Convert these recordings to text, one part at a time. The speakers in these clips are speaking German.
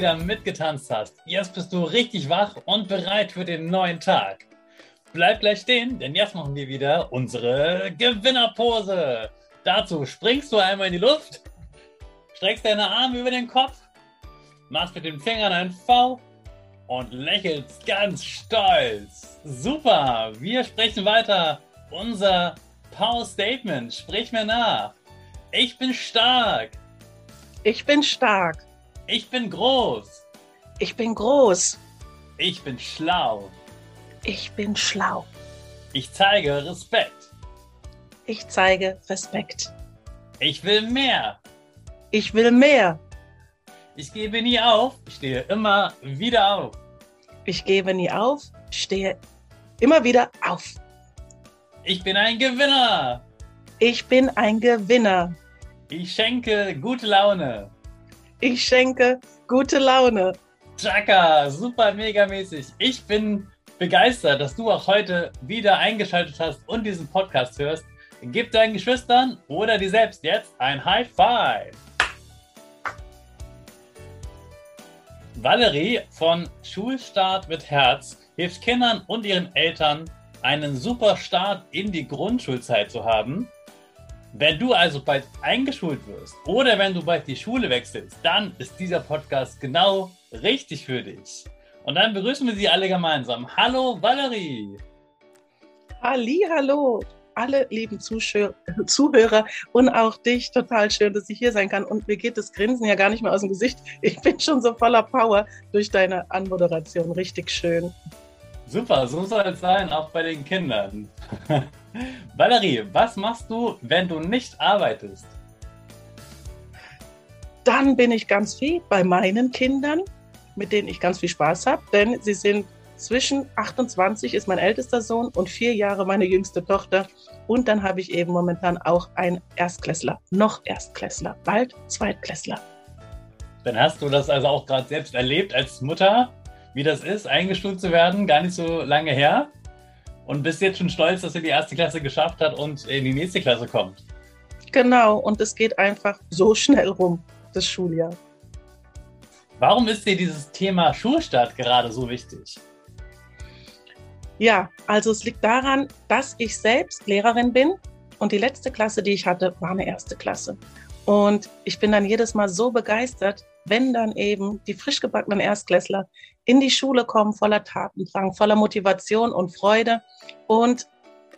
Wieder mitgetanzt hast. Jetzt bist du richtig wach und bereit für den neuen Tag. Bleib gleich stehen, denn jetzt machen wir wieder unsere Gewinnerpose. Dazu springst du einmal in die Luft, streckst deine Arme über den Kopf, machst mit den Fingern ein V und lächelst ganz stolz. Super, wir sprechen weiter. Unser Power Statement. Sprich mir nach. Ich bin stark. Ich bin stark. Ich bin groß. Ich bin groß. Ich bin schlau. Ich bin schlau. Ich zeige Respekt. Ich zeige Respekt. Ich will mehr. Ich will mehr. Ich gebe nie auf. Ich stehe immer wieder auf. Ich gebe nie auf. Stehe immer wieder auf. Ich bin ein Gewinner. Ich bin ein Gewinner. Ich schenke gute Laune. Ich schenke gute Laune. Chaka, super mega mäßig. Ich bin begeistert, dass du auch heute wieder eingeschaltet hast und diesen Podcast hörst. Gib deinen Geschwistern oder dir selbst jetzt ein High Five. Valerie von Schulstart mit Herz hilft Kindern und ihren Eltern, einen super Start in die Grundschulzeit zu haben. Wenn du also bald eingeschult wirst oder wenn du bald die Schule wechselst, dann ist dieser Podcast genau richtig für dich. Und dann begrüßen wir sie alle gemeinsam. Hallo Valerie. Halli, hallo. Alle lieben Zuhörer und auch dich. Total schön, dass ich hier sein kann. Und mir geht das Grinsen ja gar nicht mehr aus dem Gesicht. Ich bin schon so voller Power durch deine Anmoderation. Richtig schön. Super, so soll es sein, auch bei den Kindern. Valerie, was machst du, wenn du nicht arbeitest? Dann bin ich ganz viel bei meinen Kindern, mit denen ich ganz viel Spaß habe, denn sie sind zwischen 28 ist mein ältester Sohn und vier Jahre meine jüngste Tochter. Und dann habe ich eben momentan auch einen Erstklässler, noch Erstklässler, bald Zweitklässler. Dann hast du das also auch gerade selbst erlebt als Mutter, wie das ist, eingestuft zu werden, gar nicht so lange her. Und bist jetzt schon stolz, dass sie die erste Klasse geschafft hat und in die nächste Klasse kommt. Genau, und es geht einfach so schnell rum, das Schuljahr. Warum ist dir dieses Thema Schulstart gerade so wichtig? Ja, also es liegt daran, dass ich selbst Lehrerin bin und die letzte Klasse, die ich hatte, war eine erste Klasse. Und ich bin dann jedes Mal so begeistert, wenn dann eben die frisch gebackenen Erstklässler in die Schule kommen, voller Tatendrang, voller Motivation und Freude. Und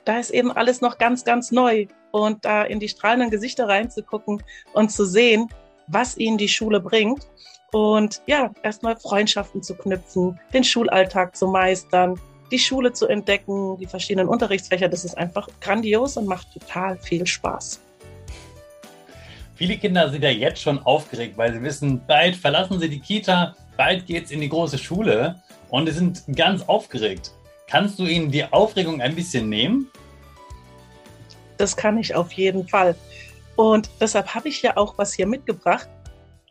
da ist eben alles noch ganz, ganz neu. Und da in die strahlenden Gesichter reinzugucken und zu sehen, was ihnen die Schule bringt. Und ja, erstmal Freundschaften zu knüpfen, den Schulalltag zu meistern, die Schule zu entdecken, die verschiedenen Unterrichtsfächer, das ist einfach grandios und macht total viel Spaß. Viele Kinder sind ja jetzt schon aufgeregt, weil sie wissen, bald verlassen sie die Kita, bald geht es in die große Schule und sie sind ganz aufgeregt. Kannst du ihnen die Aufregung ein bisschen nehmen? Das kann ich auf jeden Fall. Und deshalb habe ich ja auch was hier mitgebracht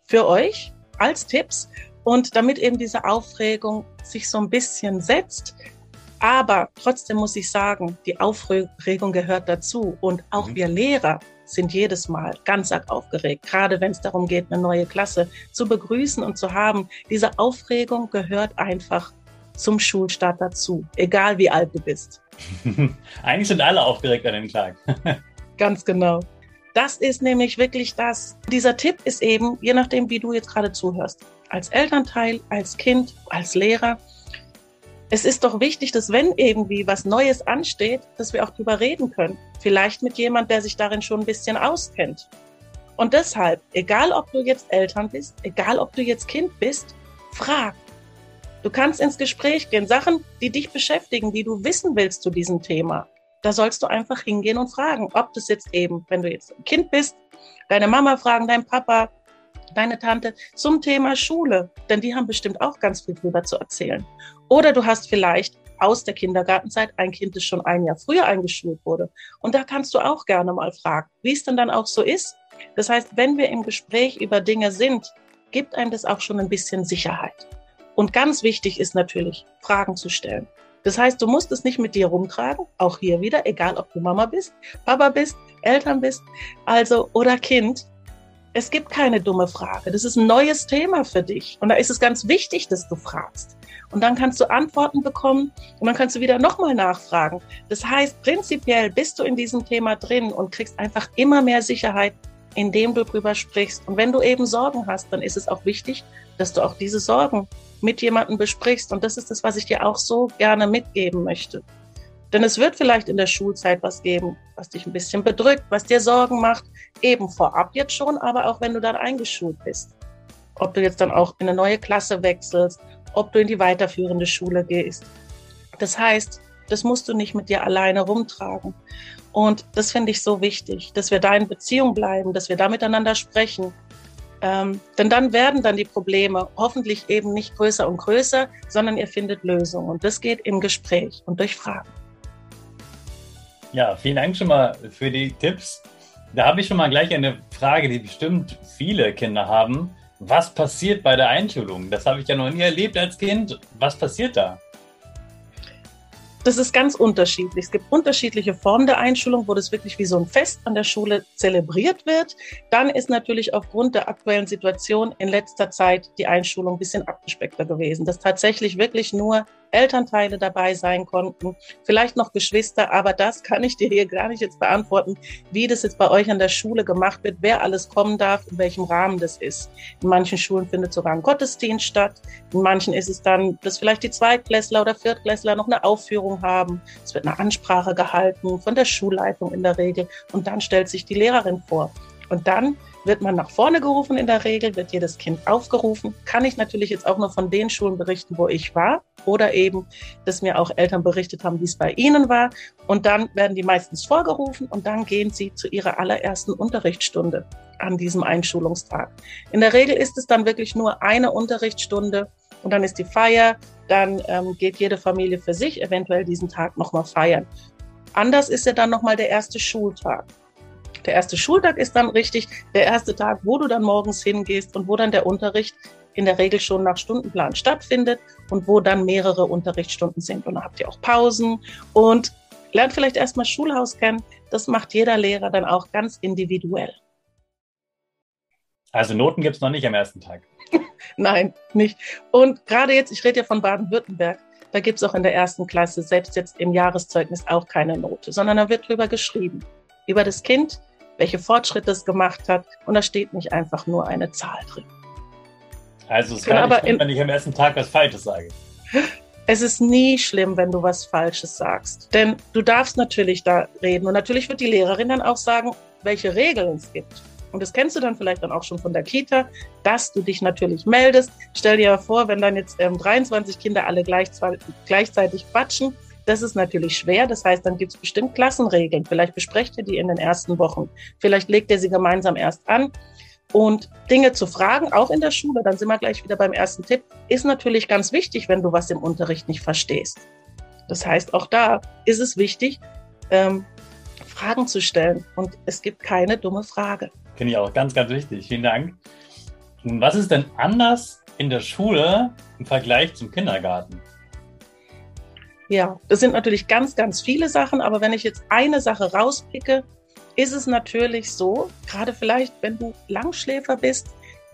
für euch als Tipps. Und damit eben diese Aufregung sich so ein bisschen setzt, Aber trotzdem muss ich sagen, die Aufregung gehört dazu. Und auch mhm. wir Lehrer sind jedes Mal ganz arg aufgeregt, gerade wenn es darum geht, eine neue Klasse zu begrüßen und zu haben. Diese Aufregung gehört einfach zum Schulstart dazu, egal wie alt du bist. Eigentlich sind alle aufgeregt an dem Tag. ganz genau. Das ist nämlich wirklich das. Dieser Tipp ist eben, je nachdem, wie du jetzt gerade zuhörst, als Elternteil, als Kind, als Lehrer, es ist doch wichtig, dass wenn irgendwie was Neues ansteht, dass wir auch drüber reden können. Vielleicht mit jemand, der sich darin schon ein bisschen auskennt. Und deshalb, egal ob du jetzt Eltern bist, egal ob du jetzt Kind bist, frag. Du kannst ins Gespräch gehen, Sachen, die dich beschäftigen, die du wissen willst zu diesem Thema. Da sollst du einfach hingehen und fragen, ob das jetzt eben, wenn du jetzt ein Kind bist, deine Mama fragen, dein Papa, deine Tante zum Thema Schule, denn die haben bestimmt auch ganz viel drüber zu erzählen. Oder du hast vielleicht aus der Kindergartenzeit ein Kind, das schon ein Jahr früher eingeschult wurde. Und da kannst du auch gerne mal fragen, wie es denn dann auch so ist. Das heißt, wenn wir im Gespräch über Dinge sind, gibt einem das auch schon ein bisschen Sicherheit. Und ganz wichtig ist natürlich, Fragen zu stellen. Das heißt, du musst es nicht mit dir rumtragen, auch hier wieder, egal ob du Mama bist, Papa bist, Eltern bist, also oder Kind. Es gibt keine dumme Frage. Das ist ein neues Thema für dich. Und da ist es ganz wichtig, dass du fragst. Und dann kannst du Antworten bekommen und dann kannst du wieder nochmal nachfragen. Das heißt, prinzipiell bist du in diesem Thema drin und kriegst einfach immer mehr Sicherheit, indem du drüber sprichst. Und wenn du eben Sorgen hast, dann ist es auch wichtig, dass du auch diese Sorgen mit jemandem besprichst. Und das ist das, was ich dir auch so gerne mitgeben möchte. Denn es wird vielleicht in der Schulzeit was geben, was dich ein bisschen bedrückt, was dir Sorgen macht, eben vorab jetzt schon, aber auch wenn du dann eingeschult bist. Ob du jetzt dann auch in eine neue Klasse wechselst, ob du in die weiterführende Schule gehst. Das heißt, das musst du nicht mit dir alleine rumtragen. Und das finde ich so wichtig, dass wir da in Beziehung bleiben, dass wir da miteinander sprechen. Ähm, denn dann werden dann die Probleme hoffentlich eben nicht größer und größer, sondern ihr findet Lösungen. Und das geht im Gespräch und durch Fragen. Ja, vielen Dank schon mal für die Tipps. Da habe ich schon mal gleich eine Frage, die bestimmt viele Kinder haben. Was passiert bei der Einschulung? Das habe ich ja noch nie erlebt als Kind. Was passiert da? Das ist ganz unterschiedlich. Es gibt unterschiedliche Formen der Einschulung, wo das wirklich wie so ein Fest an der Schule zelebriert wird. Dann ist natürlich aufgrund der aktuellen Situation in letzter Zeit die Einschulung ein bisschen abgespeckter gewesen, dass tatsächlich wirklich nur Elternteile dabei sein konnten, vielleicht noch Geschwister, aber das kann ich dir hier gar nicht jetzt beantworten, wie das jetzt bei euch an der Schule gemacht wird, wer alles kommen darf, in welchem Rahmen das ist. In manchen Schulen findet sogar ein Gottesdienst statt, in manchen ist es dann, dass vielleicht die Zweitklässler oder Viertklässler noch eine Aufführung haben, es wird eine Ansprache gehalten von der Schulleitung in der Regel und dann stellt sich die Lehrerin vor. Und dann wird man nach vorne gerufen in der Regel, wird jedes Kind aufgerufen. Kann ich natürlich jetzt auch nur von den Schulen berichten, wo ich war oder eben, dass mir auch Eltern berichtet haben, wie es bei ihnen war. Und dann werden die meistens vorgerufen und dann gehen sie zu ihrer allerersten Unterrichtsstunde an diesem Einschulungstag. In der Regel ist es dann wirklich nur eine Unterrichtsstunde und dann ist die Feier, dann ähm, geht jede Familie für sich eventuell diesen Tag nochmal feiern. Anders ist ja dann nochmal der erste Schultag. Der erste Schultag ist dann richtig der erste Tag, wo du dann morgens hingehst und wo dann der Unterricht in der Regel schon nach Stundenplan stattfindet und wo dann mehrere Unterrichtsstunden sind. Und dann habt ihr auch Pausen und lernt vielleicht erstmal Schulhaus kennen. Das macht jeder Lehrer dann auch ganz individuell. Also Noten gibt es noch nicht am ersten Tag. Nein, nicht. Und gerade jetzt, ich rede ja von Baden-Württemberg, da gibt es auch in der ersten Klasse, selbst jetzt im Jahreszeugnis, auch keine Note, sondern da wird drüber geschrieben. Über das Kind, welche Fortschritte es gemacht hat. Und da steht nicht einfach nur eine Zahl drin. Also es kann aber nicht, wenn ich am ersten Tag was Falsches sage. Es ist nie schlimm, wenn du was Falsches sagst. Denn du darfst natürlich da reden. Und natürlich wird die Lehrerin dann auch sagen, welche Regeln es gibt. Und das kennst du dann vielleicht dann auch schon von der Kita, dass du dich natürlich meldest. Stell dir vor, wenn dann jetzt ähm, 23 Kinder alle gleichzeitig, gleichzeitig quatschen, das ist natürlich schwer. Das heißt, dann gibt es bestimmt Klassenregeln. Vielleicht besprecht ihr die in den ersten Wochen. Vielleicht legt ihr sie gemeinsam erst an. Und Dinge zu fragen, auch in der Schule, dann sind wir gleich wieder beim ersten Tipp, ist natürlich ganz wichtig, wenn du was im Unterricht nicht verstehst. Das heißt, auch da ist es wichtig, ähm, Fragen zu stellen. Und es gibt keine dumme Frage. Finde ich auch ganz, ganz wichtig. Vielen Dank. Und was ist denn anders in der Schule im Vergleich zum Kindergarten? Ja, das sind natürlich ganz, ganz viele Sachen, aber wenn ich jetzt eine Sache rauspicke, ist es natürlich so, gerade vielleicht, wenn du Langschläfer bist,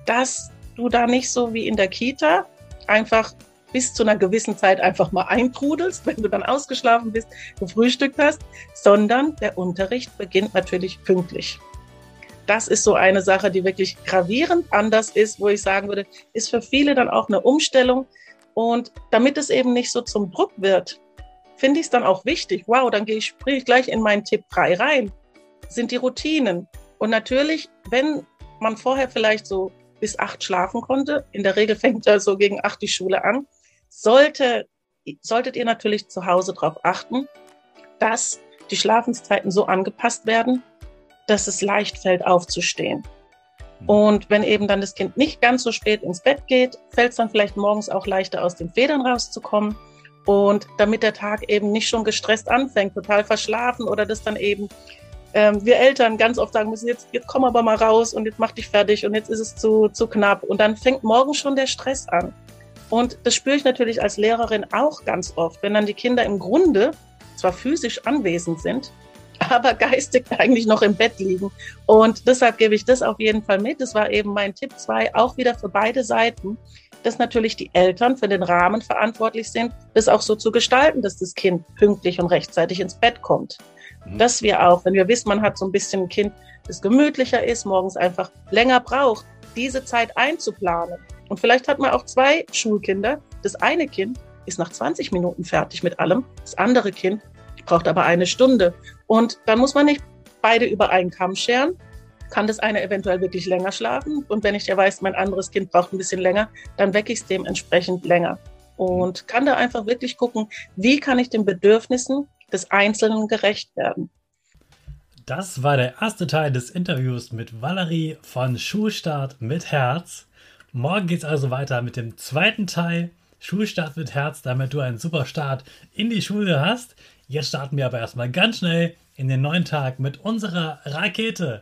dass du da nicht so wie in der Kita einfach bis zu einer gewissen Zeit einfach mal eintrudelst, wenn du dann ausgeschlafen bist, gefrühstückt hast, sondern der Unterricht beginnt natürlich pünktlich. Das ist so eine Sache, die wirklich gravierend anders ist, wo ich sagen würde, ist für viele dann auch eine Umstellung. Und damit es eben nicht so zum Druck wird, finde ich es dann auch wichtig. Wow, dann gehe ich, gleich in meinen Tipp 3 rein. Sind die Routinen. Und natürlich, wenn man vorher vielleicht so bis acht schlafen konnte, in der Regel fängt ja so gegen acht die Schule an, sollte, solltet ihr natürlich zu Hause darauf achten, dass die Schlafenszeiten so angepasst werden, dass es leicht fällt, aufzustehen. Mhm. Und wenn eben dann das Kind nicht ganz so spät ins Bett geht, fällt es dann vielleicht morgens auch leichter aus den Federn rauszukommen. Und damit der Tag eben nicht schon gestresst anfängt, total verschlafen oder das dann eben ähm, wir Eltern ganz oft sagen müssen, jetzt, jetzt komm aber mal raus und jetzt mach dich fertig und jetzt ist es zu, zu knapp. Und dann fängt morgen schon der Stress an. Und das spüre ich natürlich als Lehrerin auch ganz oft, wenn dann die Kinder im Grunde zwar physisch anwesend sind, aber geistig eigentlich noch im Bett liegen. Und deshalb gebe ich das auf jeden Fall mit. Das war eben mein Tipp 2, auch wieder für beide Seiten, dass natürlich die Eltern für den Rahmen verantwortlich sind, das auch so zu gestalten, dass das Kind pünktlich und rechtzeitig ins Bett kommt. Mhm. Dass wir auch, wenn wir wissen, man hat so ein bisschen ein Kind, das gemütlicher ist, morgens einfach länger braucht, diese Zeit einzuplanen. Und vielleicht hat man auch zwei Schulkinder. Das eine Kind ist nach 20 Minuten fertig mit allem. Das andere Kind braucht aber eine Stunde. Und dann muss man nicht beide über einen Kamm scheren. Kann das eine eventuell wirklich länger schlafen? Und wenn ich ja weiß, mein anderes Kind braucht ein bisschen länger, dann wecke ich es dementsprechend länger. Und kann da einfach wirklich gucken, wie kann ich den Bedürfnissen des Einzelnen gerecht werden. Das war der erste Teil des Interviews mit Valerie von Schulstart mit Herz. Morgen geht es also weiter mit dem zweiten Teil Schulstart mit Herz, damit du einen super Start in die Schule hast. Jetzt starten wir aber erstmal ganz schnell in den neuen Tag mit unserer Rakete.